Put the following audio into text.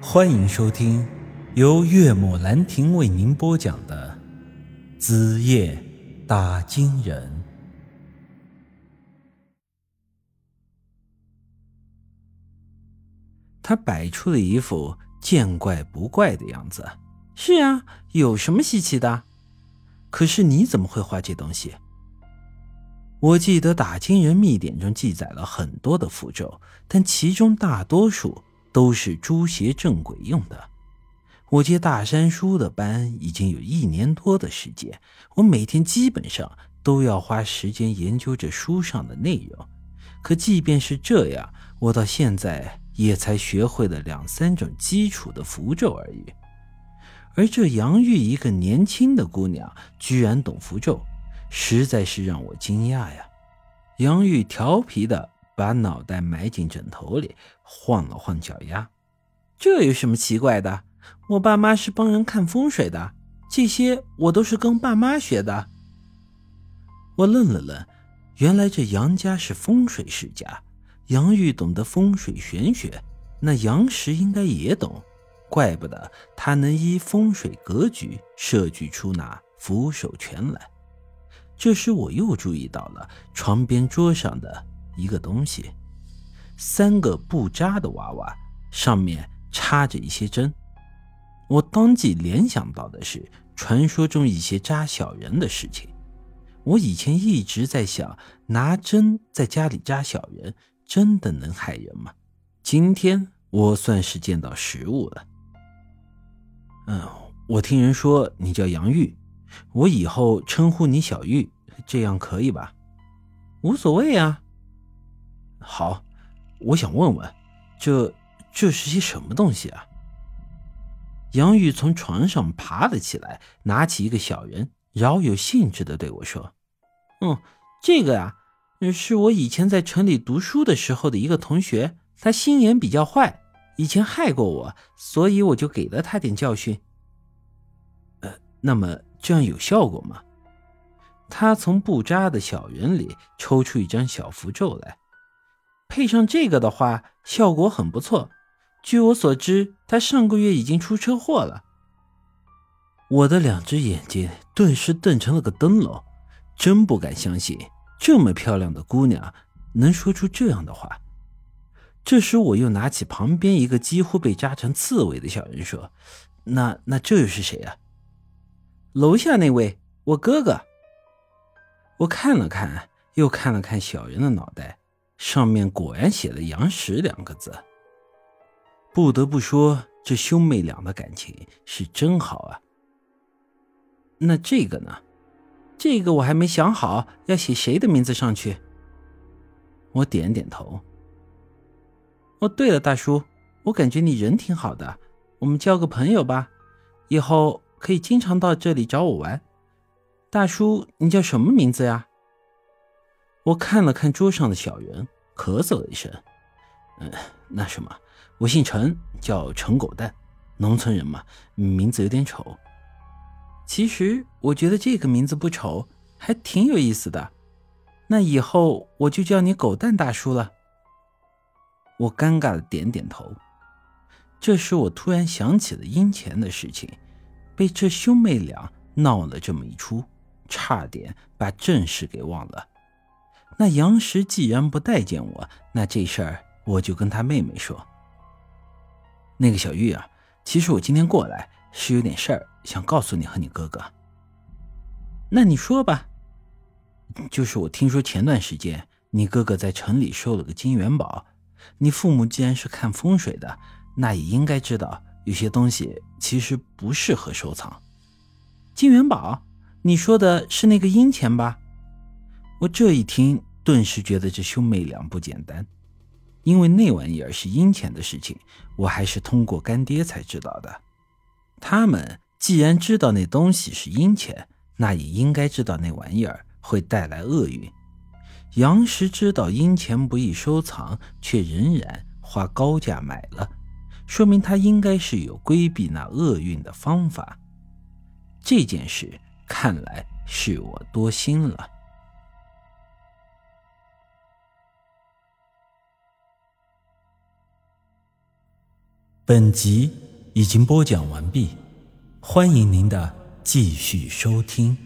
欢迎收听由岳母兰亭为您播讲的《子夜打金人》。他摆出了一副见怪不怪的样子。是啊，有什么稀奇的？可是你怎么会画这东西？我记得打金人秘典中记载了很多的符咒，但其中大多数都是诛邪正鬼用的。我接大山叔的班已经有一年多的时间，我每天基本上都要花时间研究这书上的内容。可即便是这样，我到现在也才学会了两三种基础的符咒而已。而这杨玉一个年轻的姑娘，居然懂符咒。实在是让我惊讶呀！杨玉调皮的把脑袋埋进枕头里，晃了晃脚丫。这有什么奇怪的？我爸妈是帮人看风水的，这些我都是跟爸妈学的。我愣了愣，原来这杨家是风水世家。杨玉懂得风水玄学，那杨石应该也懂，怪不得他能依风水格局设计出那扶手拳来。这时，我又注意到了床边桌上的一个东西，三个不扎的娃娃，上面插着一些针。我当即联想到的是传说中一些扎小人的事情。我以前一直在想，拿针在家里扎小人，真的能害人吗？今天我算是见到实物了。嗯，我听人说你叫杨玉。我以后称呼你小玉，这样可以吧？无所谓啊。好，我想问问，这这是些什么东西啊？杨玉从床上爬了起来，拿起一个小人，饶有兴致的对我说：“嗯，这个啊，是我以前在城里读书的时候的一个同学，他心眼比较坏，以前害过我，所以我就给了他点教训。呃，那么。”这样有效果吗？他从布扎的小人里抽出一张小符咒来，配上这个的话，效果很不错。据我所知，他上个月已经出车祸了。我的两只眼睛顿时瞪成了个灯笼，真不敢相信这么漂亮的姑娘能说出这样的话。这时，我又拿起旁边一个几乎被扎成刺猬的小人说：“那那这又是谁啊？”楼下那位，我哥哥。我看了看，又看了看小人的脑袋，上面果然写了“杨石”两个字。不得不说，这兄妹俩的感情是真好啊。那这个呢？这个我还没想好要写谁的名字上去。我点点头。哦，对了，大叔，我感觉你人挺好的，我们交个朋友吧，以后。可以经常到这里找我玩，大叔，你叫什么名字呀？我看了看桌上的小人，咳嗽了一声，嗯，那什么，我姓陈，叫陈狗蛋，农村人嘛，名字有点丑。其实我觉得这个名字不丑，还挺有意思的。那以后我就叫你狗蛋大叔了。我尴尬的点点头。这时我突然想起了阴钱的事情。被这兄妹俩闹了这么一出，差点把正事给忘了。那杨石既然不待见我，那这事儿我就跟他妹妹说。那个小玉啊，其实我今天过来是有点事儿想告诉你和你哥哥。那你说吧。就是我听说前段时间你哥哥在城里收了个金元宝，你父母既然是看风水的，那也应该知道。有些东西其实不适合收藏。金元宝，你说的是那个阴钱吧？我这一听，顿时觉得这兄妹俩不简单，因为那玩意儿是阴钱的事情，我还是通过干爹才知道的。他们既然知道那东西是阴钱，那也应该知道那玩意儿会带来厄运。杨石知道阴钱不易收藏，却仍然花高价买了。说明他应该是有规避那厄运的方法。这件事看来是我多心了。本集已经播讲完毕，欢迎您的继续收听。